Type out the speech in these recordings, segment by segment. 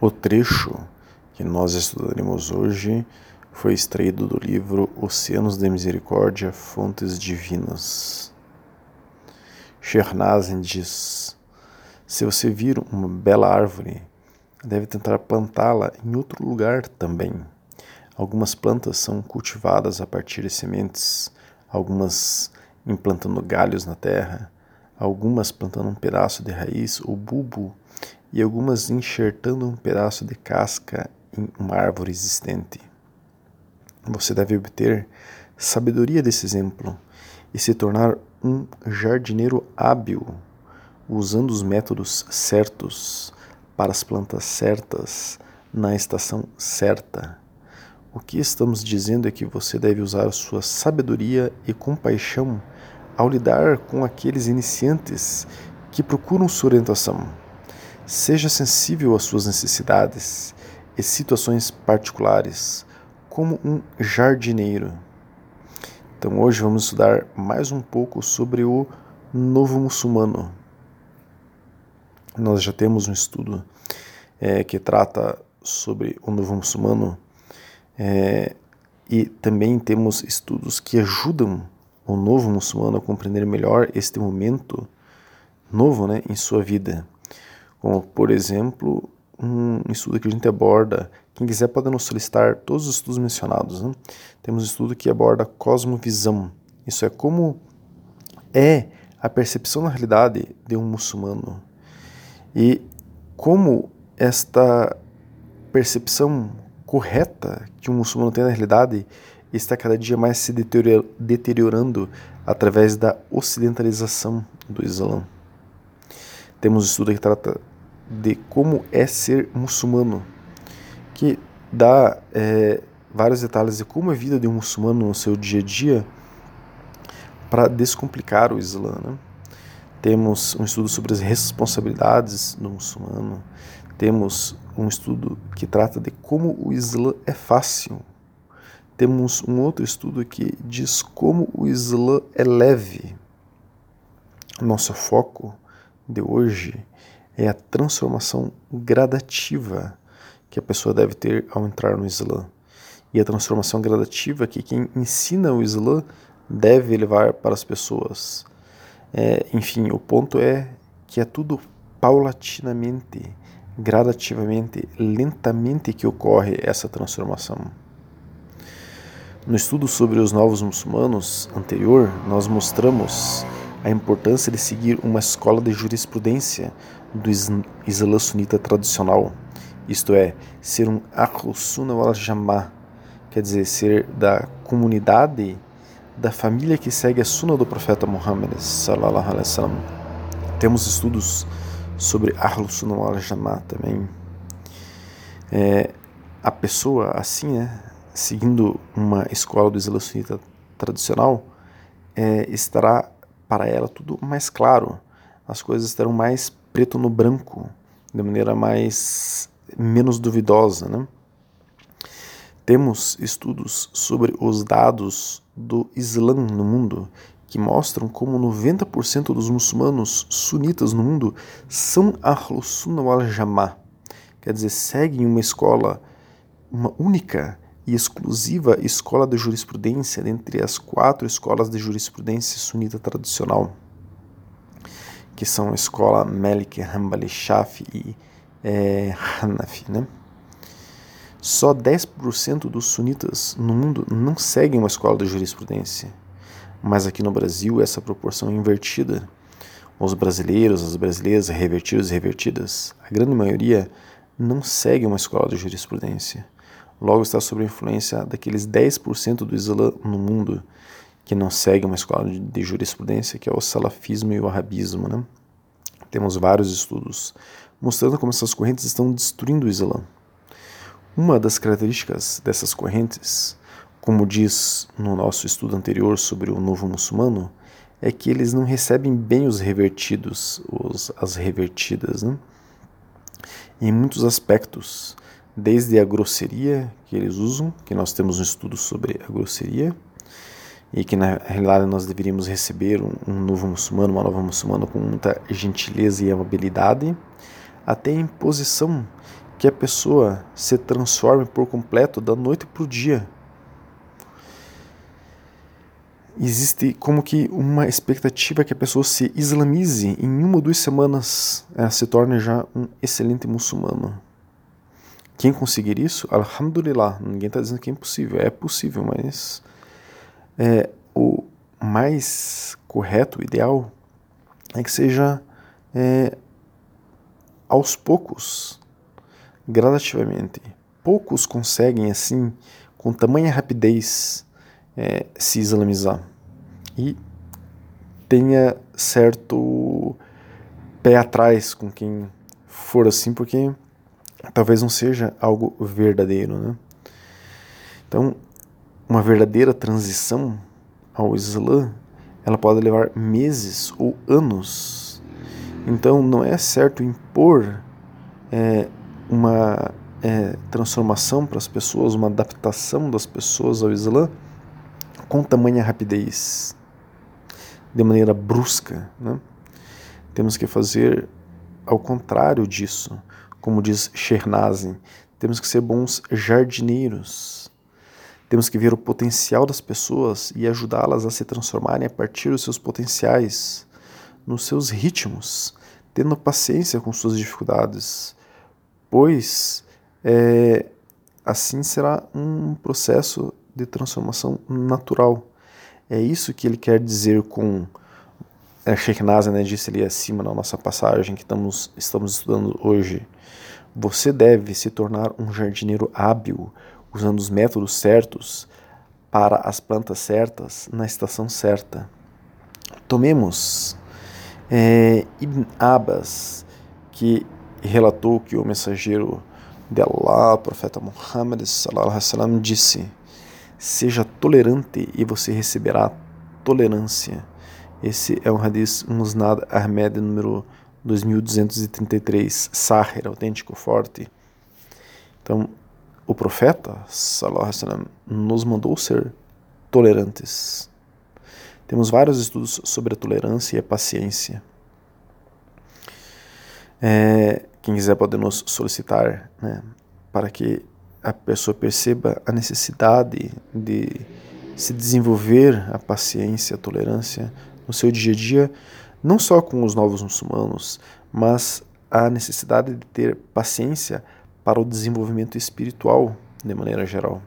O trecho que nós estudaremos hoje foi extraído do livro Oceanos de Misericórdia, Fontes Divinas. Shernazin diz: Se você vir uma bela árvore, deve tentar plantá-la em outro lugar também. Algumas plantas são cultivadas a partir de sementes, algumas implantando galhos na terra, algumas plantando um pedaço de raiz ou bulbo e algumas enxertando um pedaço de casca em uma árvore existente. Você deve obter sabedoria desse exemplo e se tornar um jardineiro hábil, usando os métodos certos para as plantas certas na estação certa. O que estamos dizendo é que você deve usar sua sabedoria e compaixão ao lidar com aqueles iniciantes que procuram sua orientação. Seja sensível às suas necessidades e situações particulares, como um jardineiro. Então, hoje vamos estudar mais um pouco sobre o novo muçulmano. Nós já temos um estudo é, que trata sobre o novo muçulmano é, e também temos estudos que ajudam o novo muçulmano a compreender melhor este momento novo né, em sua vida como por exemplo um estudo que a gente aborda. Quem quiser pode nos solicitar todos os estudos mencionados. Né? Temos um estudo que aborda cosmovisão. Isso é como é a percepção da realidade de um muçulmano e como esta percepção correta que um muçulmano tem na realidade está cada dia mais se deteriorando através da ocidentalização do Islã. Temos um estudo que trata de como é ser muçulmano, que dá é, vários detalhes de como é a vida de um muçulmano no seu dia a dia para descomplicar o Islã. Né? Temos um estudo sobre as responsabilidades do muçulmano, temos um estudo que trata de como o Islã é fácil. Temos um outro estudo que diz como o Islã é leve. Nosso foco de hoje é a transformação gradativa que a pessoa deve ter ao entrar no Islã. E a transformação gradativa que quem ensina o Islã deve levar para as pessoas. É, enfim, o ponto é que é tudo paulatinamente, gradativamente, lentamente que ocorre essa transformação. No estudo sobre os novos muçulmanos anterior, nós mostramos a importância de seguir uma escola de jurisprudência do Islã sunita tradicional, isto é, ser um Ahlus Sunnah wal Jama'ah, quer dizer, ser da comunidade, da família que segue a Sunna do profeta Muhammad sallallahu alaihi wasallam. Temos estudos sobre Ahlus Sunnah wal Jama'ah também. É, a pessoa assim, né, seguindo uma escola do Islã sunita tradicional, é, estará para ela tudo mais claro, as coisas estarão mais preto no branco, de maneira mais menos duvidosa, né? Temos estudos sobre os dados do Islã no mundo que mostram como 90% dos muçulmanos sunitas no mundo são Ahlus Sunnah wal Jama'ah, quer dizer, seguem uma escola, uma única e exclusiva escola de jurisprudência dentre as quatro escolas de jurisprudência sunita tradicional que são a escola Malik, Hanbali, Shafi e é, Hanafi. Né? Só 10% dos sunitas no mundo não seguem uma escola de jurisprudência, mas aqui no Brasil essa proporção é invertida. Os brasileiros, as brasileiras, revertidos e revertidas, a grande maioria não segue uma escola de jurisprudência. Logo está sob a influência daqueles 10% do Islã no mundo que não segue uma escola de jurisprudência, que é o salafismo e o arabismo. Né? Temos vários estudos mostrando como essas correntes estão destruindo o Islã. Uma das características dessas correntes, como diz no nosso estudo anterior sobre o novo muçulmano, é que eles não recebem bem os revertidos, os, as revertidas, né? em muitos aspectos, desde a grosseria que eles usam, que nós temos um estudo sobre a grosseria, e que na realidade nós deveríamos receber um, um novo muçulmano, uma nova muçulmana com muita gentileza e amabilidade, até a imposição que a pessoa se transforme por completo da noite para o dia. Existe como que uma expectativa que a pessoa se islamize em uma ou duas semanas, ela se torne já um excelente muçulmano. Quem conseguir isso, alhamdulillah, ninguém está dizendo que é impossível, é possível, mas é, o mais correto, o ideal, é que seja é, aos poucos, gradativamente. Poucos conseguem, assim, com tamanha rapidez, é, se islamizar. E tenha certo pé atrás com quem for assim, porque talvez não seja algo verdadeiro. Né? Então, uma verdadeira transição ao Islã, ela pode levar meses ou anos. Então, não é certo impor é, uma é, transformação para as pessoas, uma adaptação das pessoas ao Islã com tamanha rapidez, de maneira brusca. Né? Temos que fazer ao contrário disso, como diz Shernazin, temos que ser bons jardineiros. Temos que ver o potencial das pessoas e ajudá-las a se transformarem a partir dos seus potenciais, nos seus ritmos, tendo paciência com suas dificuldades, pois é, assim será um processo de transformação natural. É isso que ele quer dizer com é, Sheikh né, disse ali acima na nossa passagem que estamos, estamos estudando hoje. Você deve se tornar um jardineiro hábil, usando os métodos certos para as plantas certas na estação certa. Tomemos é, Ibn Abbas, que relatou que o mensageiro de Allah, o profeta Muhammad, sallam, disse: Seja tolerante e você receberá tolerância. Esse é um hadith Musnad Ahmed número 2233, Sahir, autêntico, forte. Então, o profeta sallam, nos mandou ser tolerantes. Temos vários estudos sobre a tolerância e a paciência. É, quem quiser pode nos solicitar né, para que a pessoa perceba a necessidade de se desenvolver a paciência, a tolerância no seu dia a dia, não só com os novos muçulmanos, mas a necessidade de ter paciência para o desenvolvimento espiritual de maneira geral.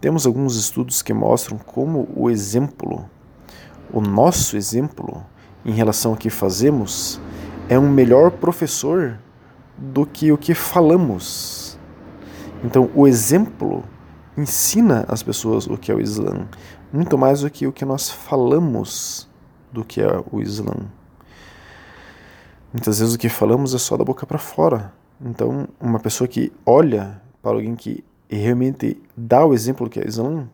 Temos alguns estudos que mostram como o exemplo, o nosso exemplo em relação ao que fazemos, é um melhor professor do que o que falamos. Então, o exemplo ensina as pessoas o que é o Islã, muito mais do que o que nós falamos do que é o Islã. Muitas vezes o que falamos é só da boca para fora. Então, uma pessoa que olha para alguém que realmente dá o exemplo que é o Islã,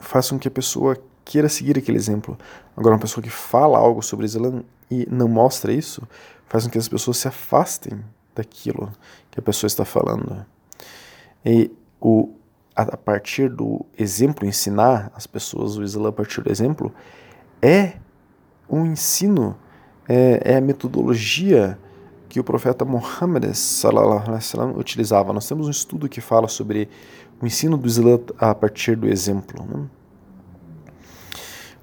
faz com que a pessoa queira seguir aquele exemplo. Agora, uma pessoa que fala algo sobre o Islã e não mostra isso, faz com que as pessoas se afastem daquilo que a pessoa está falando. E o, a, partir do exemplo, ensinar as pessoas o Islã a partir do exemplo, é um ensino, é, é a metodologia que o profeta Muhammad sallam, utilizava. Nós temos um estudo que fala sobre o ensino do Islã a partir do exemplo. Né?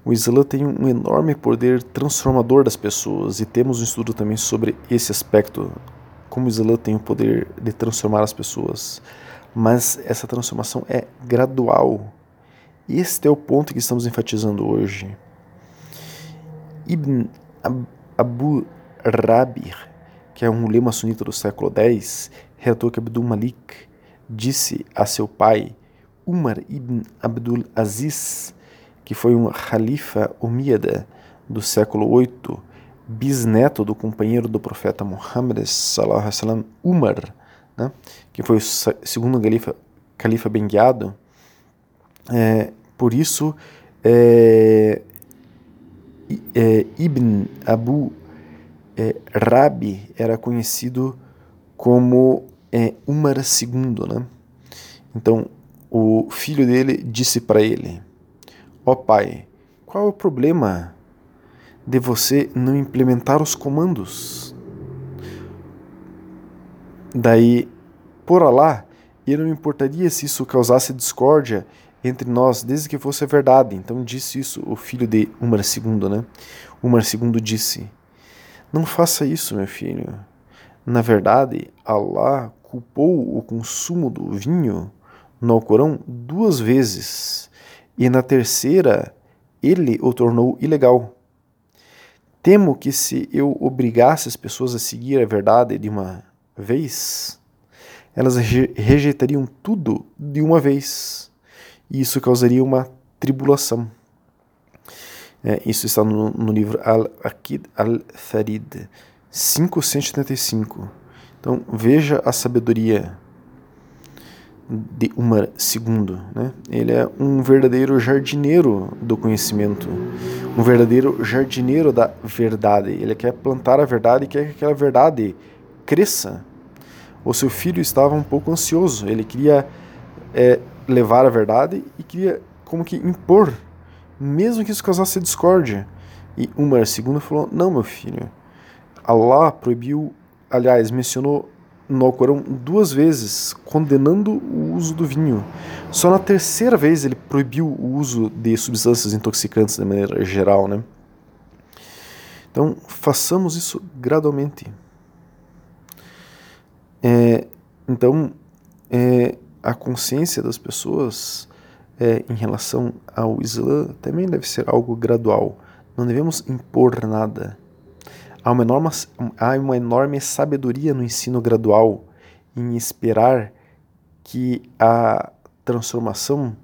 O Islã tem um enorme poder transformador das pessoas e temos um estudo também sobre esse aspecto, como o Islã tem o poder de transformar as pessoas. Mas essa transformação é gradual. Este é o ponto que estamos enfatizando hoje. Ibn Abu Rabi, que é um lema sunita do século X, relatou que Abdul Malik disse a seu pai, Umar ibn Abdul Aziz, que foi um califa umíada do século 8, bisneto do companheiro do profeta Muhammad sallam, Umar, né, que foi o segundo califa, califa bem. É, por isso, é, é, Ibn Abu é, Rabi era conhecido como é, Umar II. Né? Então, o filho dele disse para ele: Ó oh, pai, qual é o problema de você não implementar os comandos? Daí Por Allah, e não importaria se isso causasse discórdia entre nós, desde que fosse verdade. Então disse isso o filho de Umar II, né? Umar II disse: Não faça isso, meu filho. Na verdade, Allah culpou o consumo do vinho no Alcorão duas vezes, e na terceira ele o tornou ilegal. Temo que se eu obrigasse as pessoas a seguir a verdade de uma vez, elas rejeitariam tudo de uma vez. E isso causaria uma tribulação. É, isso está no, no livro Al-Aqid Al-Tharid, 575. Então veja a sabedoria de Umar II. Né? Ele é um verdadeiro jardineiro do conhecimento, um verdadeiro jardineiro da verdade. Ele quer plantar a verdade e quer que aquela verdade cresça. O seu filho estava um pouco ansioso, ele queria é, levar a verdade e queria como que impor, mesmo que isso causasse discórdia. E Umar II falou: Não, meu filho, Allah proibiu, aliás, mencionou no Alcorão duas vezes, condenando o uso do vinho. Só na terceira vez ele proibiu o uso de substâncias intoxicantes de maneira geral, né? Então, façamos isso gradualmente. É, então, é, a consciência das pessoas é, em relação ao Islã também deve ser algo gradual. Não devemos impor nada Há uma enorme, há uma enorme sabedoria no ensino gradual em esperar que a transformação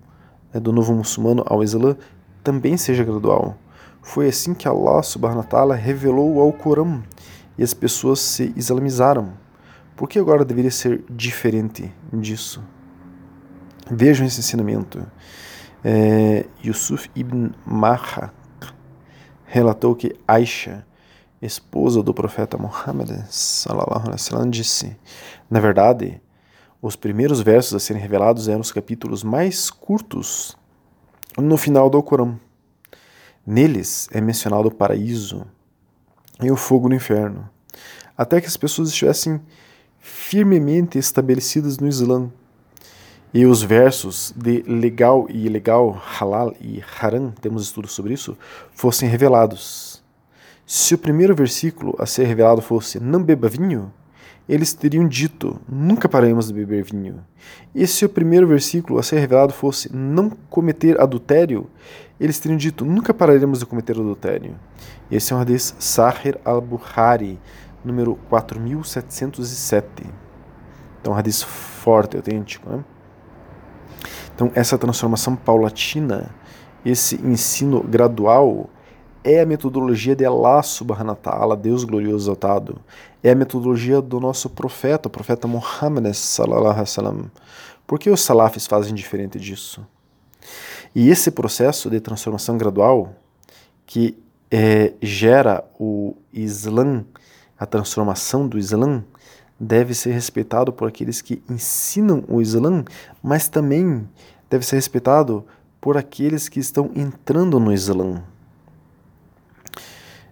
né, do novo muçulmano ao Islã também seja gradual. Foi assim que Allah subhanahu wa ta'ala revelou ao Corão e as pessoas se islamizaram. Por que agora deveria ser diferente disso? Vejam esse ensinamento. É, Yusuf ibn Mahak relatou que Aisha esposa do profeta Muhammad, wasallam, disse: Na verdade, os primeiros versos a serem revelados eram os capítulos mais curtos no final do Corão. Neles é mencionado o paraíso e o fogo no inferno, até que as pessoas estivessem firmemente estabelecidas no Islã. E os versos de legal e ilegal, halal e haram, temos estudos sobre isso, fossem revelados. Se o primeiro versículo a ser revelado fosse não beba vinho, eles teriam dito nunca pararemos de beber vinho. E se o primeiro versículo a ser revelado fosse não cometer adultério, eles teriam dito nunca pararemos de cometer adultério. Esse é um hadith Sahir al-Bukhari, número 4707. Então, um hadith forte, autêntico. Né? Então, essa transformação paulatina, esse ensino gradual, é a metodologia de Allah subhanahu wa ta'ala, Deus glorioso exaltado. É a metodologia do nosso profeta, o profeta Muhammad. Por que os salafis fazem diferente disso? E esse processo de transformação gradual que é, gera o Islã, a transformação do Islã, deve ser respeitado por aqueles que ensinam o Islã, mas também deve ser respeitado por aqueles que estão entrando no Islã.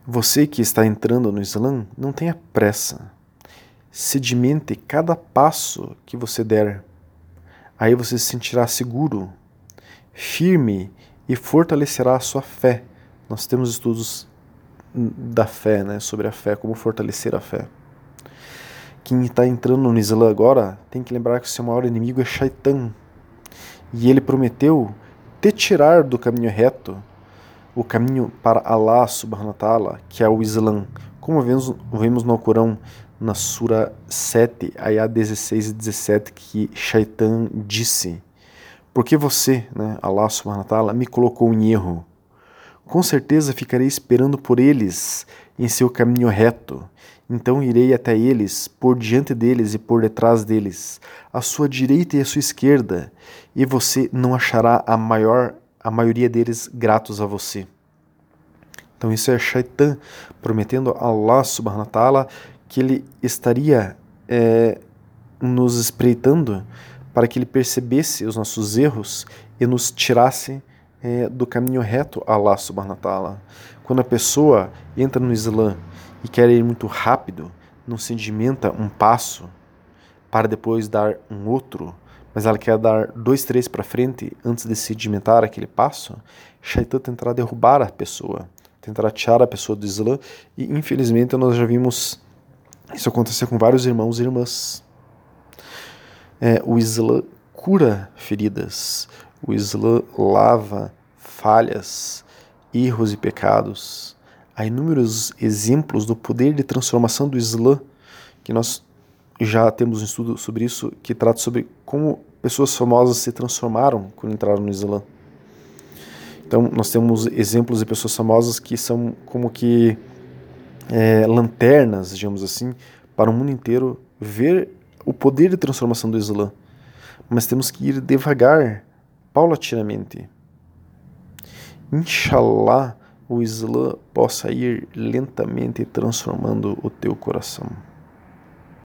Você que está entrando no Islã, não tenha pressa. Sedimente cada passo que você der. Aí você se sentirá seguro, firme e fortalecerá a sua fé. Nós temos estudos da fé, né, sobre a fé, como fortalecer a fé. Quem está entrando no Islã agora tem que lembrar que o seu maior inimigo é Shaitan. E ele prometeu te tirar do caminho reto o caminho para Allah subhanahu wa ta'ala, que é o Islã. Como vemos, vemos no Corão, na Sura 7, ayah 16 e 17, que Shaitan disse: Porque você, né, Allah subhanahu wa ta'ala, me colocou em erro. Com certeza ficarei esperando por eles em seu caminho reto. Então irei até eles, por diante deles e por detrás deles, à sua direita e à sua esquerda, e você não achará a maior a maioria deles gratos a você. Então isso é Shaitan prometendo a Allah subhanahu wa ta'ala que ele estaria é, nos espreitando para que ele percebesse os nossos erros e nos tirasse é, do caminho reto a Allah subhanahu wa ta'ala. Quando a pessoa entra no Islã e quer ir muito rápido, não sedimenta um passo, para depois dar um outro, mas ela quer dar dois, três para frente antes de sedimentar aquele passo, Shaitan tentará derrubar a pessoa, tentará tirar a pessoa do Islã e infelizmente nós já vimos isso acontecer com vários irmãos e irmãs. É, o Islã cura feridas, o Islã lava falhas, erros e pecados. Há inúmeros exemplos do poder de transformação do Islã, que nós já temos um estudo sobre isso, que trata sobre como pessoas famosas se transformaram quando entraram no Islã. Então, nós temos exemplos de pessoas famosas que são como que é, lanternas, digamos assim, para o mundo inteiro ver o poder de transformação do Islã. Mas temos que ir devagar, paulatinamente. Inshallah, o Islã possa ir lentamente transformando o teu coração.